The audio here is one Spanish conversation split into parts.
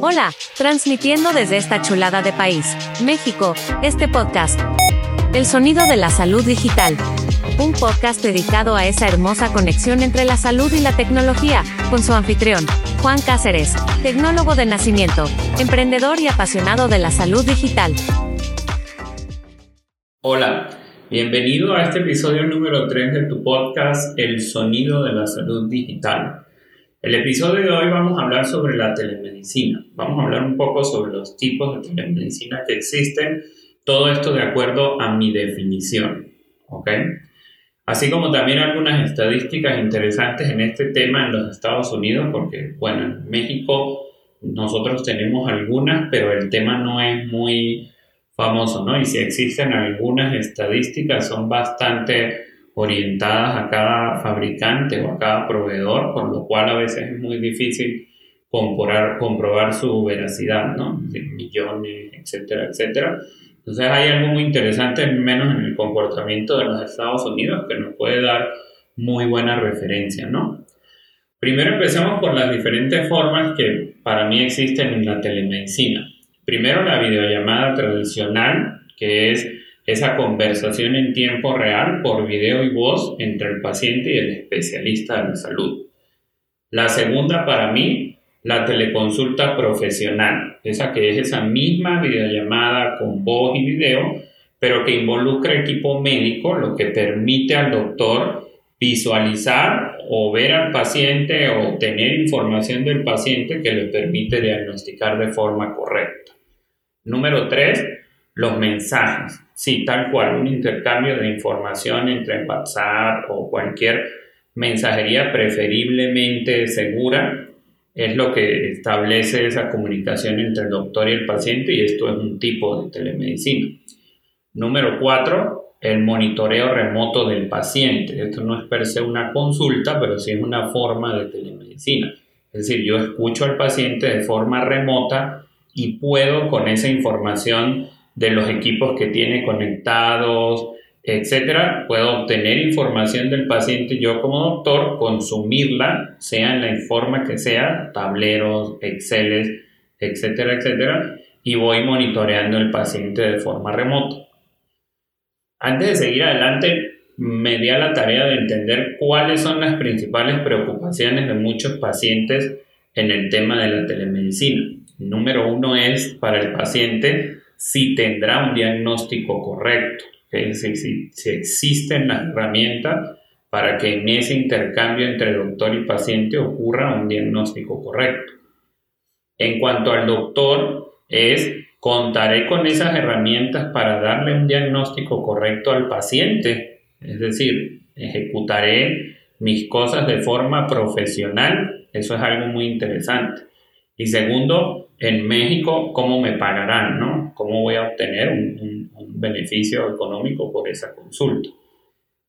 Hola, transmitiendo desde esta chulada de país, México, este podcast. El sonido de la salud digital. Un podcast dedicado a esa hermosa conexión entre la salud y la tecnología, con su anfitrión, Juan Cáceres, tecnólogo de nacimiento, emprendedor y apasionado de la salud digital. Hola, bienvenido a este episodio número 3 de tu podcast El sonido de la salud digital. El episodio de hoy vamos a hablar sobre la telemedicina. Vamos a hablar un poco sobre los tipos de telemedicina que existen. Todo esto de acuerdo a mi definición. ¿Ok? Así como también algunas estadísticas interesantes en este tema en los Estados Unidos, porque, bueno, en México nosotros tenemos algunas, pero el tema no es muy famoso, ¿no? Y si existen algunas estadísticas, son bastante orientadas a cada fabricante o a cada proveedor, por lo cual a veces es muy difícil comprobar, comprobar su veracidad, ¿no? De millones, etcétera, etcétera. Entonces hay algo muy interesante, menos en el comportamiento de los Estados Unidos, que nos puede dar muy buena referencia, ¿no? Primero empecemos por las diferentes formas que para mí existen en la telemedicina. Primero la videollamada tradicional, que es esa conversación en tiempo real por video y voz entre el paciente y el especialista de la salud. La segunda para mí, la teleconsulta profesional, esa que es esa misma videollamada con voz y video, pero que involucra equipo médico, lo que permite al doctor visualizar o ver al paciente o tener información del paciente que le permite diagnosticar de forma correcta. Número tres, los mensajes. Sí, tal cual, un intercambio de información entre WhatsApp o cualquier mensajería preferiblemente segura es lo que establece esa comunicación entre el doctor y el paciente y esto es un tipo de telemedicina. Número cuatro, el monitoreo remoto del paciente. Esto no es per se una consulta, pero sí es una forma de telemedicina. Es decir, yo escucho al paciente de forma remota y puedo con esa información de los equipos que tiene conectados, etcétera, puedo obtener información del paciente yo como doctor, consumirla, sea en la forma que sea, tableros, Exceles, etcétera, etcétera, y voy monitoreando el paciente de forma remota. Antes de seguir adelante, me di a la tarea de entender cuáles son las principales preocupaciones de muchos pacientes en el tema de la telemedicina. Número uno es para el paciente si tendrá un diagnóstico correcto, es decir, si, existen las herramientas para que en ese intercambio entre doctor y paciente ocurra un diagnóstico correcto. En cuanto al doctor, es contaré con esas herramientas para darle un diagnóstico correcto al paciente, es decir, ejecutaré mis cosas de forma profesional, eso es algo muy interesante. Y segundo, en México, ¿cómo me pagarán? ¿no? ¿Cómo voy a obtener un, beneficio económico por esa consulta?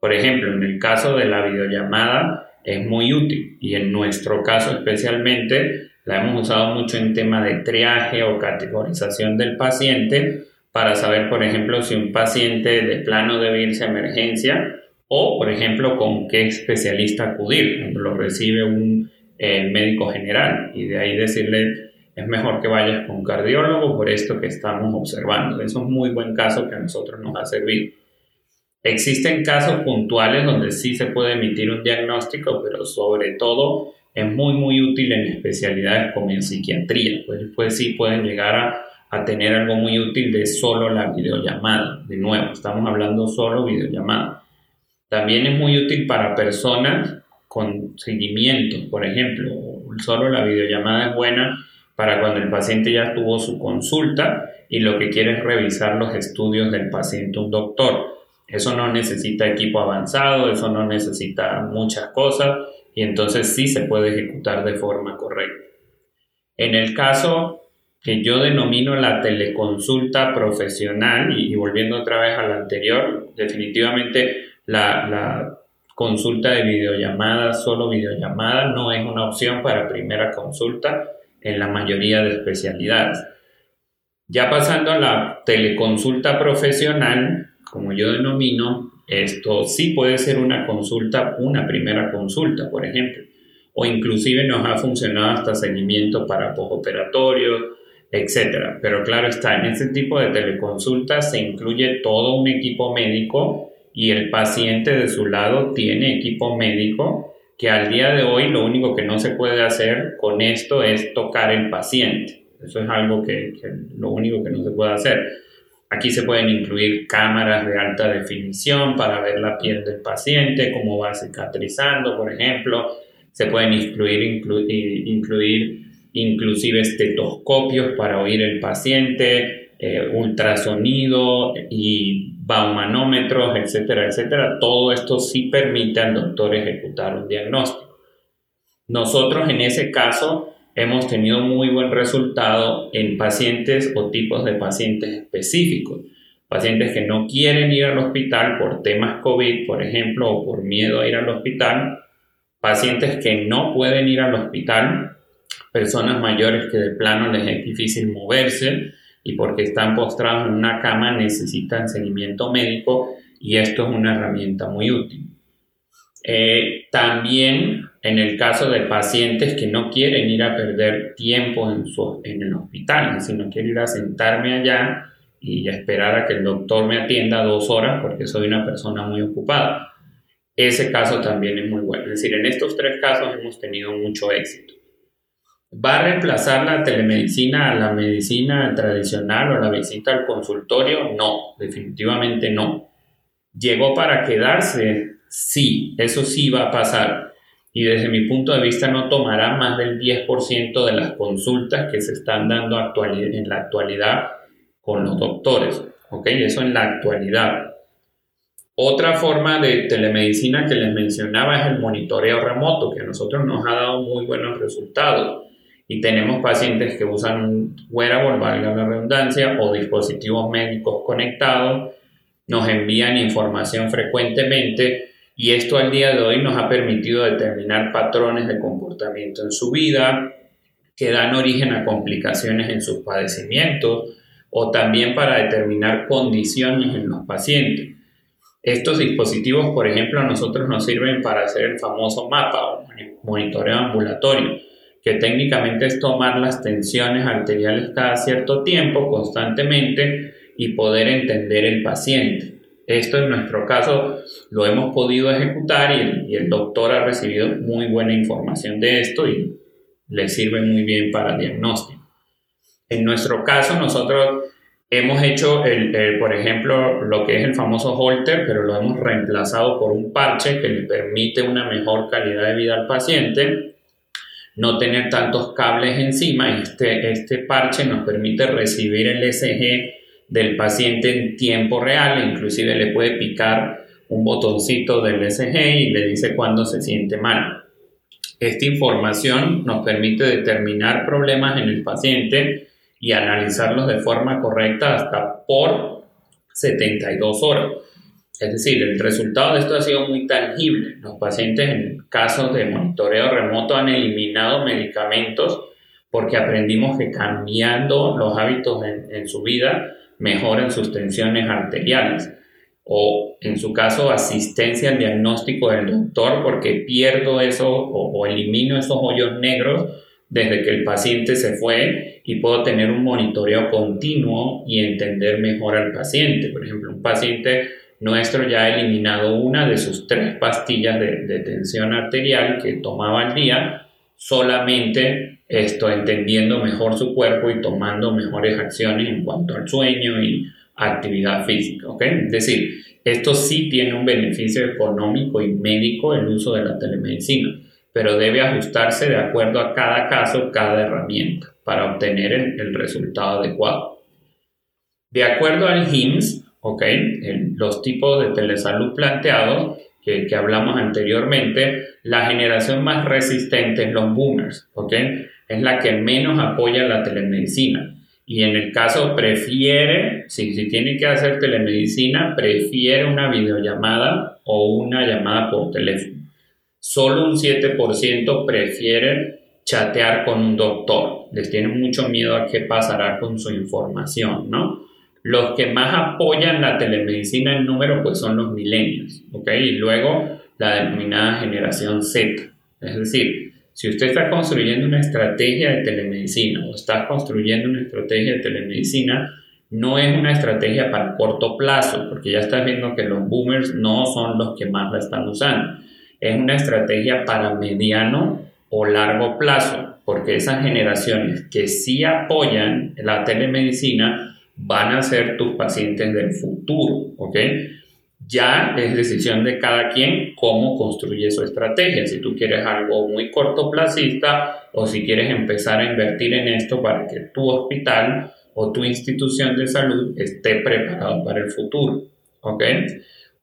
Por ejemplo, en el caso de la videollamada es muy útil y en nuestro caso especialmente la hemos usado mucho en tema de triaje o categorización del paciente para saber, por ejemplo, si un paciente de plano debe irse a emergencia o, por ejemplo, con qué especialista acudir. Lo recibe un eh, médico general y de ahí decirle es mejor que vayas con un cardiólogo por esto que estamos observando. Eso es un muy buen caso que a nosotros nos ha servido. Existen casos puntuales donde sí se puede emitir un diagnóstico, pero sobre todo es muy, muy útil en especialidades como en psiquiatría. Pues, pues sí pueden llegar a, a tener algo muy útil de solo la videollamada. De nuevo, estamos hablando solo videollamada. También es muy útil para personas con seguimiento, por ejemplo. Solo la videollamada es buena para cuando el paciente ya tuvo su consulta y lo que quiere es revisar los estudios del paciente un doctor. Eso no necesita equipo avanzado, eso no necesita muchas cosas y entonces sí se puede ejecutar de forma correcta. En el caso que yo denomino la teleconsulta profesional, y, volviendo otra vez a la anterior, definitivamente la, la consulta de videollamada, solo videollamada, no es una opción para primera consulta en la mayoría de especialidades. Ya pasando a la teleconsulta profesional, como yo denomino, esto sí puede ser una consulta, una primera consulta, por ejemplo. o inclusive nos ha funcionado hasta seguimiento para postoperatorio, etcétera. Pero claro está, en este tipo de teleconsultas se incluye todo un equipo médico y el paciente de su lado tiene equipo médico que al día de hoy lo único que no se puede hacer con esto es tocar el paciente. Eso es algo que, lo único que no se puede hacer. Aquí se pueden incluir cámaras de alta definición para ver la piel del paciente, cómo va cicatrizando, por ejemplo. Se pueden incluir, incluir, inclusive estetoscopios para oír el paciente, eh, ultrasonido y baumanómetros, etcétera, etcétera. Todo esto sí permite al doctor ejecutar un diagnóstico. Nosotros en ese caso hemos tenido muy buen resultado en pacientes o tipos de pacientes específicos. Pacientes que no quieren ir al hospital por temas COVID, por ejemplo, o por miedo a ir al hospital. Pacientes que no pueden ir al hospital. Personas mayores que de plano les es difícil moverse y porque están postrados en una cama necesitan seguimiento médico y esto es una herramienta muy útil. Eh, también en el caso de pacientes que no quieren ir a perder tiempo en, su, en el hospital, sino quiero ir a sentarme allá y esperar a que el doctor me atienda dos horas porque soy una persona muy ocupada. Ese caso también es muy bueno. Es decir, en estos tres casos hemos tenido mucho éxito. ¿Va a reemplazar la telemedicina a la medicina tradicional o la visita al consultorio? No, definitivamente no. ¿Llegó para quedarse? Sí, eso sí va a pasar. Y desde mi punto de vista no tomará más del 10% de las consultas que se están dando en la actualidad con los doctores. Eso en la actualidad. Otra forma de telemedicina que les mencionaba es el monitoreo remoto, que a nosotros nos ha dado muy buenos resultados y tenemos pacientes que usan un wearable, valga la redundancia, o dispositivos médicos conectados, nos envían información frecuentemente y esto al día de hoy nos ha permitido determinar patrones de comportamiento en su vida que dan origen a complicaciones en sus padecimientos o también para determinar condiciones en los pacientes. Estos dispositivos, por ejemplo, a nosotros nos sirven para hacer el famoso mapa o monitoreo ambulatorio que técnicamente es tomar las tensiones arteriales cada cierto tiempo, constantemente, y poder entender el paciente. Esto en nuestro caso lo hemos podido ejecutar y el, doctor ha recibido muy buena información de esto y le sirve muy bien para el diagnóstico. En nuestro caso nosotros hemos hecho, el, por ejemplo, lo que es el famoso holter, pero lo hemos reemplazado por un parche que le permite una mejor calidad de vida al paciente no tener tantos cables encima. Este, este parche nos permite recibir el ECG del paciente en tiempo real, inclusive le puede picar un botoncito del ECG y le dice cuándo se siente mal. Esta información nos permite determinar problemas en el paciente y analizarlos de forma correcta hasta por 72 horas. Es decir, el resultado de esto ha sido muy tangible. Los pacientes en casos de monitoreo remoto han eliminado medicamentos porque aprendimos que cambiando los hábitos en, su vida mejoran sus tensiones arteriales. O en su caso, asistencia al diagnóstico del doctor porque pierdo eso o, elimino esos hoyos negros desde que el paciente se fue y puedo tener un monitoreo continuo y entender mejor al paciente. Por ejemplo, un paciente nuestro ya ha eliminado una de sus tres pastillas de, tensión arterial que tomaba al día, solamente esto, entendiendo mejor su cuerpo y tomando mejores acciones en cuanto al sueño y actividad física. ¿okay? Es decir, esto sí tiene un beneficio económico y médico el uso de la telemedicina, pero debe ajustarse de acuerdo a cada caso, cada herramienta, para obtener el, resultado adecuado. De acuerdo al HIMSS, ¿ok? los tipos de telesalud planteados que, que, hablamos anteriormente, la generación más resistente es los boomers, ¿ok? Es la que menos apoya la telemedicina. Y en el caso prefiere, si, si tiene que hacer telemedicina, prefiere una videollamada o una llamada por teléfono. Solo un 7% prefiere chatear con un doctor. Les tiene mucho miedo a qué pasará con su información, ¿no? Los que más apoyan la telemedicina en número pues son los milenios, ¿ok? Y luego la denominada generación Z. Es decir, si usted está construyendo una estrategia de telemedicina o está construyendo una estrategia de telemedicina, no es una estrategia para corto plazo, porque ya estás viendo que los boomers no son los que más la están usando. Es una estrategia para mediano o largo plazo, porque esas generaciones que sí apoyan la telemedicina van a ser tus pacientes del futuro, ¿ok? Ya es decisión de cada quien cómo construye su estrategia. Si tú quieres algo muy cortoplacista o si quieres empezar a invertir en esto para que tu hospital o tu institución de salud esté preparado para el futuro. ¿Ok?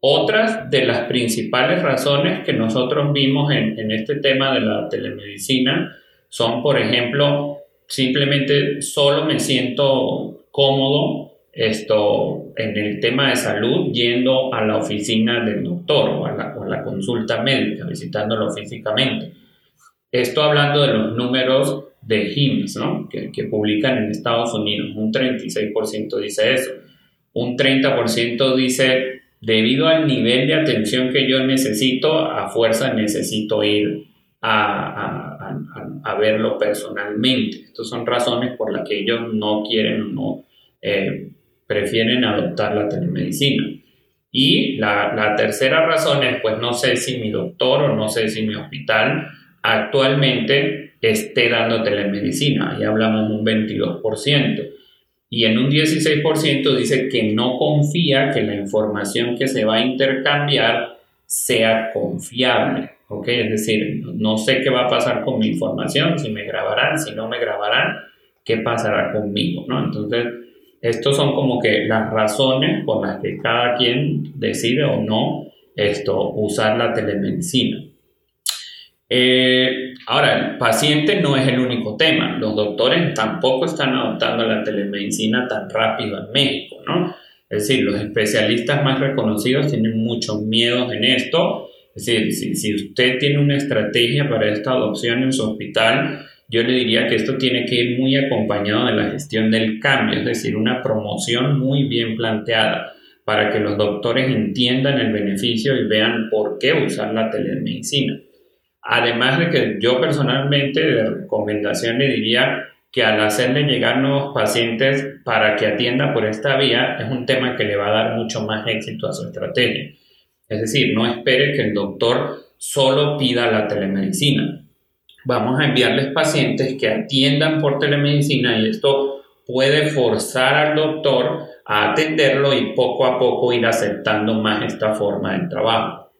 Otras de las principales razones que nosotros vimos en, en este tema de la telemedicina son, por ejemplo, simplemente solo me siento cómodo esto, en el tema de salud yendo a la oficina del doctor o a la, consulta médica, visitándolo físicamente. Esto hablando de los números de HIMSS, ¿no? que, que publican en Estados Unidos. Un 36% dice eso. Un 30% dice, debido al nivel de atención que yo necesito, a fuerza necesito ir a, a, a, verlo personalmente. Estas son razones por las que ellos no quieren o no eh, prefieren adoptar la telemedicina. Y la, tercera razón es, pues no sé si mi doctor o no sé si mi hospital actualmente esté dando telemedicina. Ahí hablamos un 22%. Y en un 16% dice que no confía que la información que se va a intercambiar sea confiable. ¿ok? Es decir, no sé qué va a pasar con mi información, si me grabarán, si no me grabarán, qué pasará conmigo, ¿no? Entonces, estos son como que las razones por las que cada quien decide o no esto, usar la telemedicina. Eh, ahora, el paciente no es el único tema. Los doctores tampoco están adoptando la telemedicina tan rápido en México, ¿no? Es decir, los especialistas más reconocidos tienen muchos miedos en esto. Es decir, si, si usted tiene una estrategia para esta adopción en su hospital, yo le diría que esto tiene que ir muy acompañado de la gestión del cambio, es decir, una promoción muy bien planteada para que los doctores entiendan el beneficio y vean por qué usar la telemedicina. Además de que yo personalmente de recomendación le diría que al hacerle llegar nuevos pacientes para que atienda por esta vía es un tema que le va a dar mucho más éxito a su estrategia. Es decir, no espere que el doctor solo pida la telemedicina vamos a enviarles pacientes que atiendan por telemedicina y esto puede forzar al doctor a atenderlo y poco a poco ir aceptando más esta forma de trabajo.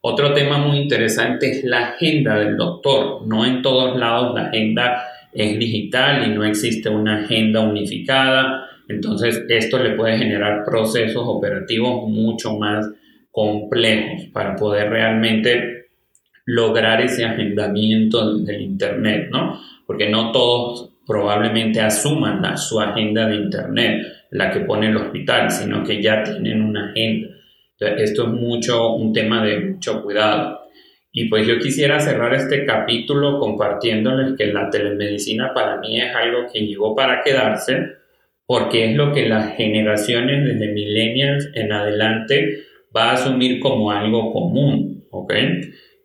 Otro tema muy interesante es la agenda del doctor. No en todos lados la agenda es digital y no existe una agenda unificada. Entonces esto le puede generar procesos operativos mucho más complejos para poder realmente lograr ese agendamiento del Internet, ¿no? Porque no todos probablemente asuman la, su agenda de Internet, la que pone el hospital, sino que ya tienen una agenda. esto es mucho un tema de mucho cuidado. Y pues yo quisiera cerrar este capítulo compartiéndoles que la telemedicina para mí es algo que llegó para quedarse, porque es lo que las generaciones desde millennials en adelante va a asumir como algo común, ¿ok?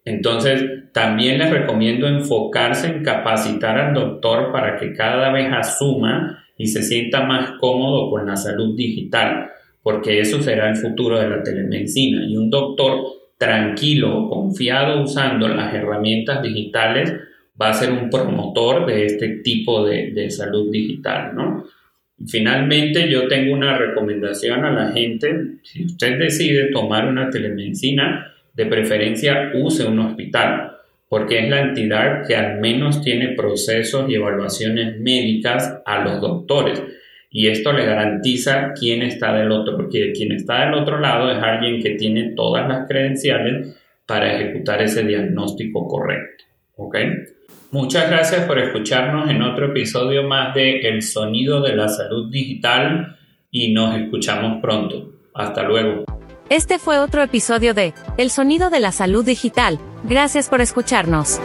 Entonces, también les recomiendo enfocarse en capacitar al doctor para que cada vez asuma y se sienta más cómodo con la salud digital, porque eso será el futuro de la telemedicina. Y un doctor tranquilo, confiado usando las herramientas digitales, va a ser un promotor de este tipo de, de salud digital, ¿no? Finalmente, yo tengo una recomendación a la gente. Si usted decide tomar una telemedicina, de preferencia use un hospital, porque es la entidad que al menos tiene procesos y evaluaciones médicas a los doctores. Y esto le garantiza quién está del otro, porque quien está del otro lado es alguien que tiene todas las credenciales para ejecutar ese diagnóstico correcto. ¿Ok? Muchas gracias por escucharnos en otro episodio más de El Sonido de la Salud Digital y nos escuchamos pronto. Hasta luego. Este fue otro episodio de El Sonido de la Salud Digital. Gracias por escucharnos.